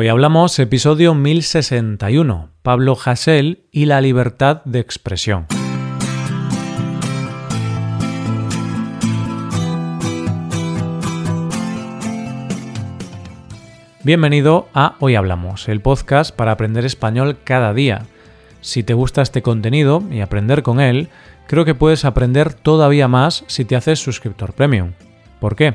Hoy hablamos episodio 1061, Pablo Hasél y la libertad de expresión. Bienvenido a Hoy Hablamos, el podcast para aprender español cada día. Si te gusta este contenido y aprender con él, creo que puedes aprender todavía más si te haces suscriptor premium. ¿Por qué?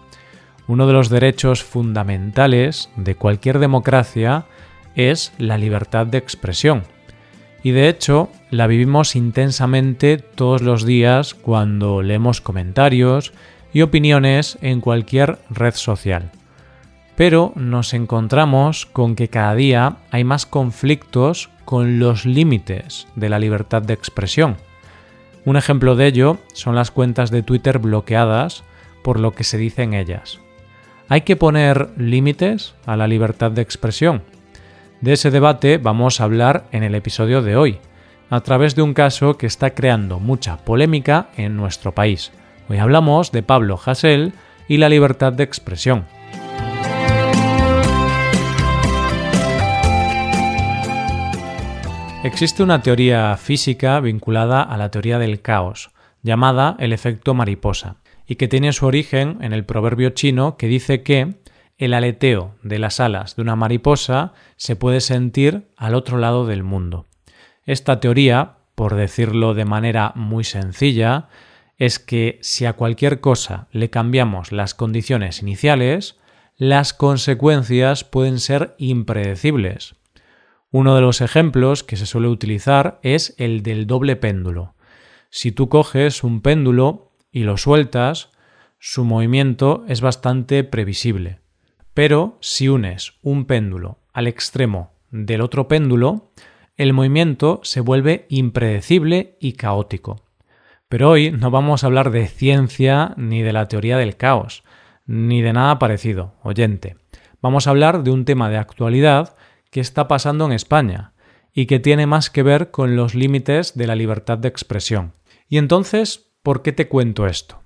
Uno de los derechos fundamentales de cualquier democracia es la libertad de expresión. Y de hecho, la vivimos intensamente todos los días cuando leemos comentarios y opiniones en cualquier red social pero nos encontramos con que cada día hay más conflictos con los límites de la libertad de expresión. Un ejemplo de ello son las cuentas de Twitter bloqueadas por lo que se dice en ellas. ¿Hay que poner límites a la libertad de expresión? De ese debate vamos a hablar en el episodio de hoy, a través de un caso que está creando mucha polémica en nuestro país. Hoy hablamos de Pablo Hasél y la libertad de expresión. Existe una teoría física vinculada a la teoría del caos, llamada el efecto mariposa, y que tiene su origen en el proverbio chino que dice que el aleteo de las alas de una mariposa se puede sentir al otro lado del mundo. Esta teoría, por decirlo de manera muy sencilla, es que si a cualquier cosa le cambiamos las condiciones iniciales, las consecuencias pueden ser impredecibles. Uno de los ejemplos que se suele utilizar es el del doble péndulo. Si tú coges un péndulo y lo sueltas, su movimiento es bastante previsible. Pero si unes un péndulo al extremo del otro péndulo, el movimiento se vuelve impredecible y caótico. Pero hoy no vamos a hablar de ciencia ni de la teoría del caos, ni de nada parecido, oyente. Vamos a hablar de un tema de actualidad que está pasando en España y que tiene más que ver con los límites de la libertad de expresión. Y entonces, ¿por qué te cuento esto?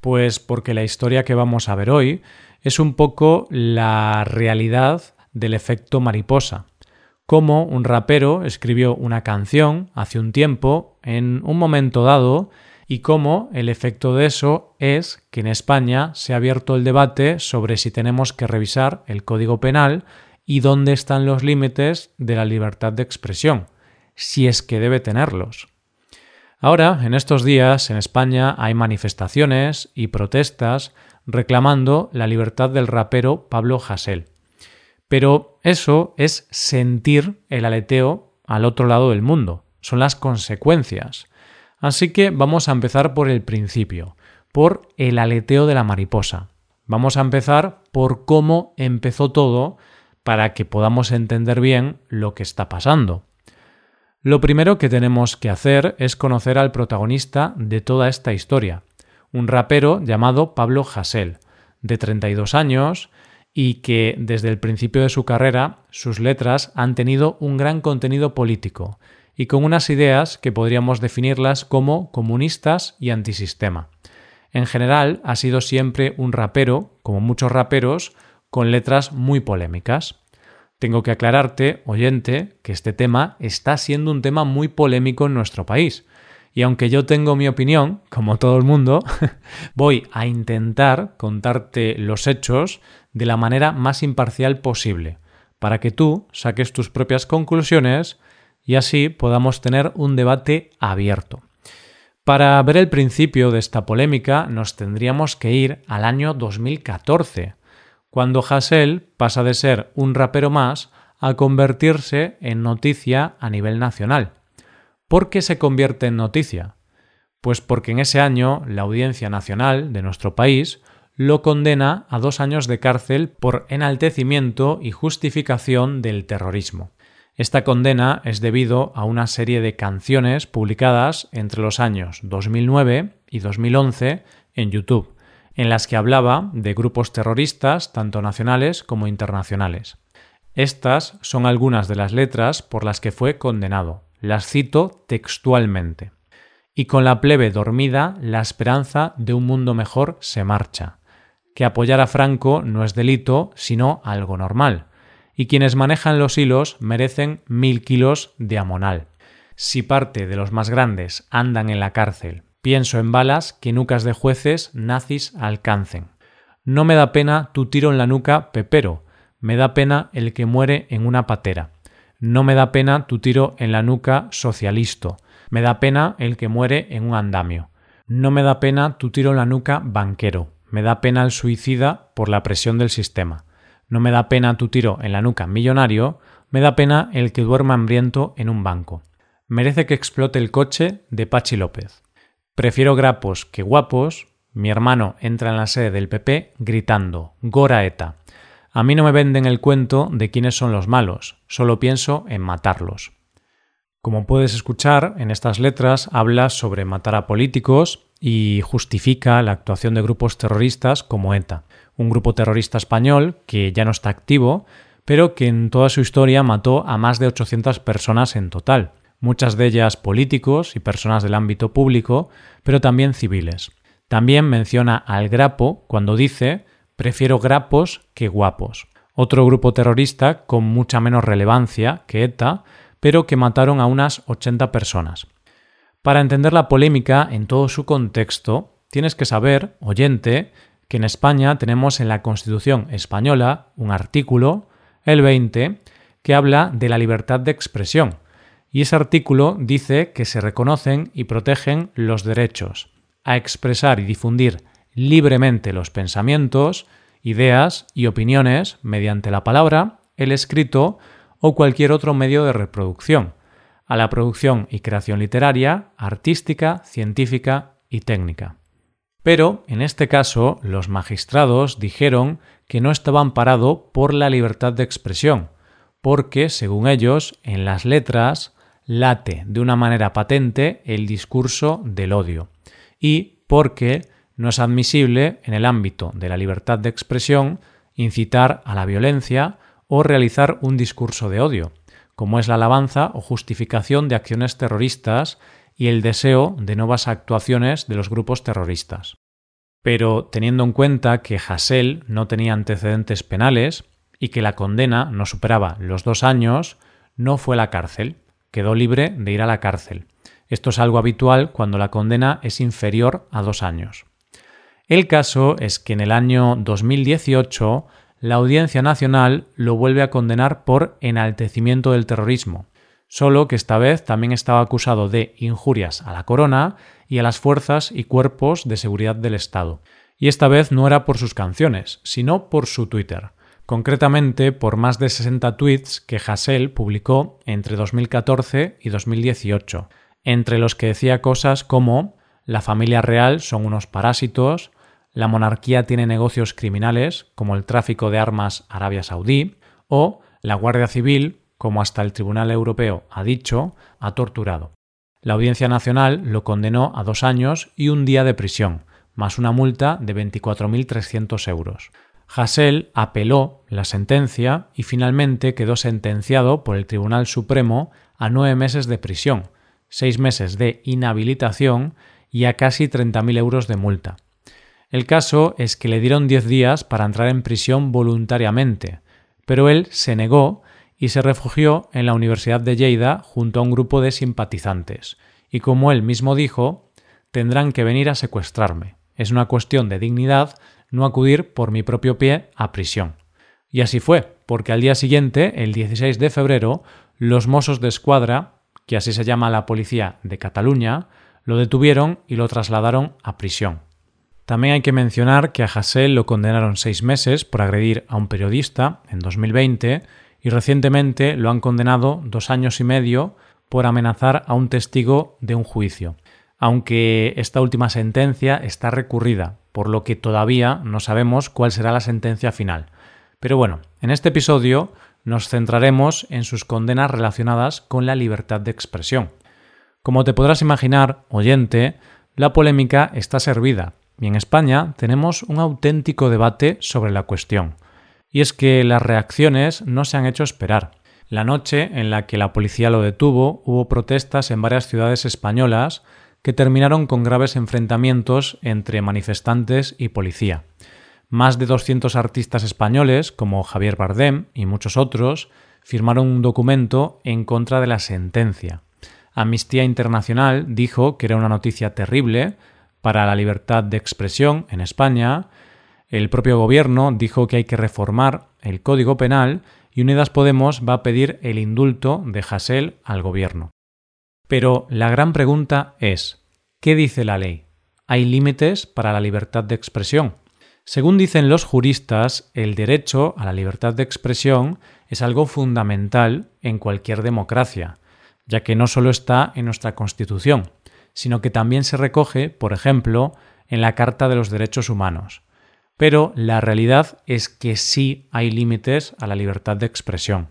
Pues porque la historia que vamos a ver hoy es un poco la realidad del efecto mariposa. Cómo un rapero escribió una canción hace un tiempo, en un momento dado, y cómo el efecto de eso es que en España se ha abierto el debate sobre si tenemos que revisar el Código Penal y dónde están los límites de la libertad de expresión, si es que debe tenerlos. Ahora, en estos días, en España hay manifestaciones y protestas reclamando la libertad del rapero Pablo Hasél. Pero eso es sentir el aleteo al otro lado del mundo, son las consecuencias. Así que vamos a empezar por el principio, por el aleteo de la mariposa. Vamos a empezar por cómo empezó todo para que podamos entender bien lo que está pasando. Lo primero que tenemos que hacer es conocer al protagonista de toda esta historia, un rapero llamado Pablo Hasél, de 32 años, y que desde el principio de su carrera sus letras han tenido un gran contenido político y con unas ideas que podríamos definirlas como comunistas y antisistema. En general ha sido siempre un rapero, como muchos raperos, con letras muy polémicas. Tengo que aclararte, oyente, que este tema está siendo un tema muy polémico en nuestro país. Y aunque yo tengo mi opinión, como todo el mundo, voy a intentar contarte los hechos de la manera más imparcial posible, para que tú saques tus propias conclusiones y así podamos tener un debate abierto. Para ver el principio de esta polémica nos tendríamos que ir al año 2014, cuando Hassel pasa de ser un rapero más a convertirse en noticia a nivel nacional. ¿Por qué se convierte en noticia? Pues porque en ese año la Audiencia Nacional de nuestro país lo condena a dos años de cárcel por enaltecimiento y justificación del terrorismo. Esta condena es debido a una serie de canciones publicadas entre los años 2009 y 2011 en YouTube, en las que hablaba de grupos terroristas tanto nacionales como internacionales. Estas son algunas de las letras por las que fue condenado. Las cito textualmente. Y con la plebe dormida, la esperanza de un mundo mejor se marcha. Que apoyar a Franco no es delito, sino algo normal y quienes manejan los hilos merecen mil kilos de amonal. Si parte de los más grandes andan en la cárcel, pienso en balas que nucas de jueces nazis alcancen. No me da pena tu tiro en la nuca, Pepero, me da pena el que muere en una patera. No me da pena tu tiro en la nuca, socialisto. Me da pena el que muere en un andamio. No me da pena tu tiro en la nuca, banquero. Me da pena el suicida por la presión del sistema. No me da pena tu tiro en la nuca millonario, me da pena el que duerma hambriento en un banco. Merece que explote el coche de Pachi López. Prefiero grapos que guapos. Mi hermano entra en la sede del PP gritando Gora ETA. A mí no me venden el cuento de quiénes son los malos, solo pienso en matarlos. Como puedes escuchar, en estas letras habla sobre matar a políticos y justifica la actuación de grupos terroristas como ETA un grupo terrorista español que ya no está activo, pero que en toda su historia mató a más de 800 personas en total, muchas de ellas políticos y personas del ámbito público, pero también civiles. También menciona al grapo cuando dice prefiero grapos que guapos, otro grupo terrorista con mucha menos relevancia que ETA, pero que mataron a unas 80 personas. Para entender la polémica en todo su contexto, tienes que saber, oyente, que en España tenemos en la Constitución española un artículo, el 20, que habla de la libertad de expresión, y ese artículo dice que se reconocen y protegen los derechos a expresar y difundir libremente los pensamientos, ideas y opiniones mediante la palabra, el escrito o cualquier otro medio de reproducción, a la producción y creación literaria, artística, científica y técnica. Pero, en este caso, los magistrados dijeron que no estaba amparado por la libertad de expresión, porque, según ellos, en las letras late de una manera patente el discurso del odio, y porque no es admisible, en el ámbito de la libertad de expresión, incitar a la violencia o realizar un discurso de odio, como es la alabanza o justificación de acciones terroristas y el deseo de nuevas actuaciones de los grupos terroristas. Pero teniendo en cuenta que Hassel no tenía antecedentes penales y que la condena no superaba los dos años, no fue la cárcel, quedó libre de ir a la cárcel. Esto es algo habitual cuando la condena es inferior a dos años. El caso es que en el año 2018 la Audiencia Nacional lo vuelve a condenar por enaltecimiento del terrorismo, solo que esta vez también estaba acusado de injurias a la corona y a las fuerzas y cuerpos de seguridad del Estado. Y esta vez no era por sus canciones, sino por su Twitter, concretamente por más de 60 tweets que Hassel publicó entre 2014 y 2018, entre los que decía cosas como la familia real son unos parásitos, la monarquía tiene negocios criminales como el tráfico de armas Arabia Saudí o la Guardia Civil como hasta el Tribunal Europeo ha dicho, ha torturado. La Audiencia Nacional lo condenó a dos años y un día de prisión, más una multa de 24.300 euros. Hassel apeló la sentencia y finalmente quedó sentenciado por el Tribunal Supremo a nueve meses de prisión, seis meses de inhabilitación y a casi 30.000 euros de multa. El caso es que le dieron diez días para entrar en prisión voluntariamente, pero él se negó y se refugió en la Universidad de Lleida junto a un grupo de simpatizantes. Y como él mismo dijo, tendrán que venir a secuestrarme. Es una cuestión de dignidad no acudir por mi propio pie a prisión. Y así fue, porque al día siguiente, el 16 de febrero, los Mossos de Escuadra, que así se llama la policía de Cataluña, lo detuvieron y lo trasladaron a prisión. También hay que mencionar que a Hassel lo condenaron seis meses por agredir a un periodista en 2020 y recientemente lo han condenado dos años y medio por amenazar a un testigo de un juicio, aunque esta última sentencia está recurrida, por lo que todavía no sabemos cuál será la sentencia final. Pero bueno, en este episodio nos centraremos en sus condenas relacionadas con la libertad de expresión. Como te podrás imaginar, oyente, la polémica está servida y en España tenemos un auténtico debate sobre la cuestión. Y es que las reacciones no se han hecho esperar. La noche en la que la policía lo detuvo hubo protestas en varias ciudades españolas que terminaron con graves enfrentamientos entre manifestantes y policía. Más de 200 artistas españoles, como Javier Bardem y muchos otros, firmaron un documento en contra de la sentencia. Amnistía Internacional dijo que era una noticia terrible para la libertad de expresión en España. El propio gobierno dijo que hay que reformar el Código Penal y Unidas Podemos va a pedir el indulto de Hasél al gobierno. Pero la gran pregunta es, ¿qué dice la ley? ¿Hay límites para la libertad de expresión? Según dicen los juristas, el derecho a la libertad de expresión es algo fundamental en cualquier democracia, ya que no solo está en nuestra Constitución, sino que también se recoge, por ejemplo, en la Carta de los Derechos Humanos. Pero la realidad es que sí hay límites a la libertad de expresión.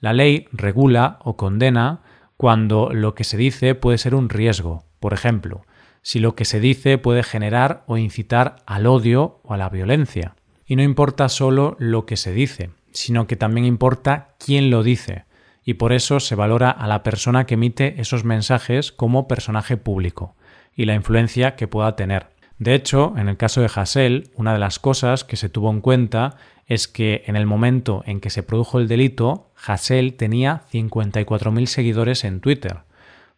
La ley regula o condena cuando lo que se dice puede ser un riesgo, por ejemplo, si lo que se dice puede generar o incitar al odio o a la violencia. Y no importa solo lo que se dice, sino que también importa quién lo dice, y por eso se valora a la persona que emite esos mensajes como personaje público y la influencia que pueda tener. De hecho, en el caso de Hassel, una de las cosas que se tuvo en cuenta es que en el momento en que se produjo el delito, Hassel tenía 54.000 seguidores en Twitter,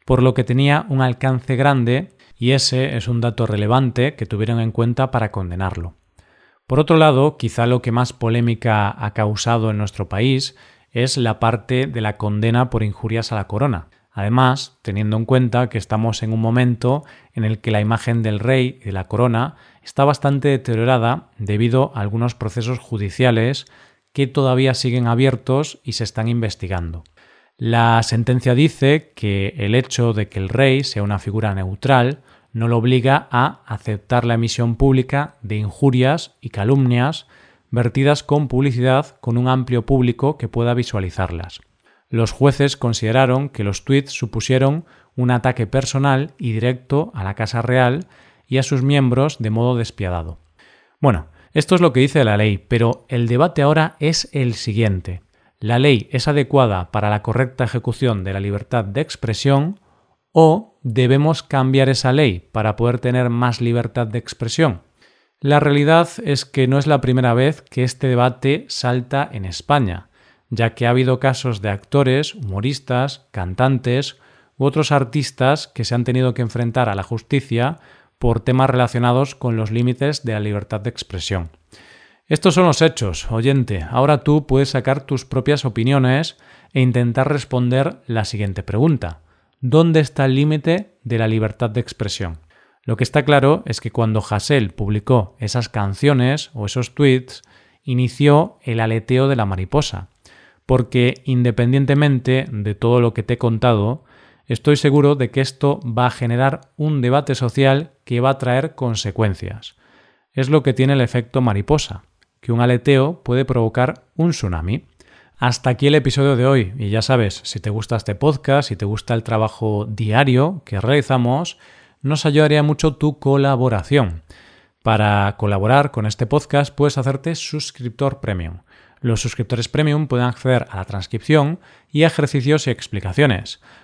por lo que tenía un alcance grande y ese es un dato relevante que tuvieron en cuenta para condenarlo. Por otro lado, quizá lo que más polémica ha causado en nuestro país es la parte de la condena por injurias a la corona. Además, teniendo en cuenta que estamos en un momento en el que la imagen del rey y de la corona está bastante deteriorada debido a algunos procesos judiciales que todavía siguen abiertos y se están investigando. La sentencia dice que el hecho de que el rey sea una figura neutral no lo obliga a aceptar la emisión pública de injurias y calumnias vertidas con publicidad con un amplio público que pueda visualizarlas. Los jueces consideraron que los tweets supusieron un ataque personal y directo a la Casa Real y a sus miembros de modo despiadado. Bueno, esto es lo que dice la ley, pero el debate ahora es el siguiente la ley es adecuada para la correcta ejecución de la libertad de expresión o debemos cambiar esa ley para poder tener más libertad de expresión. La realidad es que no es la primera vez que este debate salta en España, ya que ha habido casos de actores, humoristas, cantantes u otros artistas que se han tenido que enfrentar a la justicia por temas relacionados con los límites de la libertad de expresión. Estos son los hechos, oyente. Ahora tú puedes sacar tus propias opiniones e intentar responder la siguiente pregunta. ¿Dónde está el límite de la libertad de expresión? Lo que está claro es que cuando Hassel publicó esas canciones o esos tweets, inició el aleteo de la mariposa, porque independientemente de todo lo que te he contado, estoy seguro de que esto va a generar un debate social que va a traer consecuencias. Es lo que tiene el efecto mariposa que un aleteo puede provocar un tsunami. Hasta aquí el episodio de hoy y ya sabes, si te gusta este podcast, si te gusta el trabajo diario que realizamos, nos ayudaría mucho tu colaboración. Para colaborar con este podcast puedes hacerte suscriptor premium. Los suscriptores premium pueden acceder a la transcripción y ejercicios y explicaciones.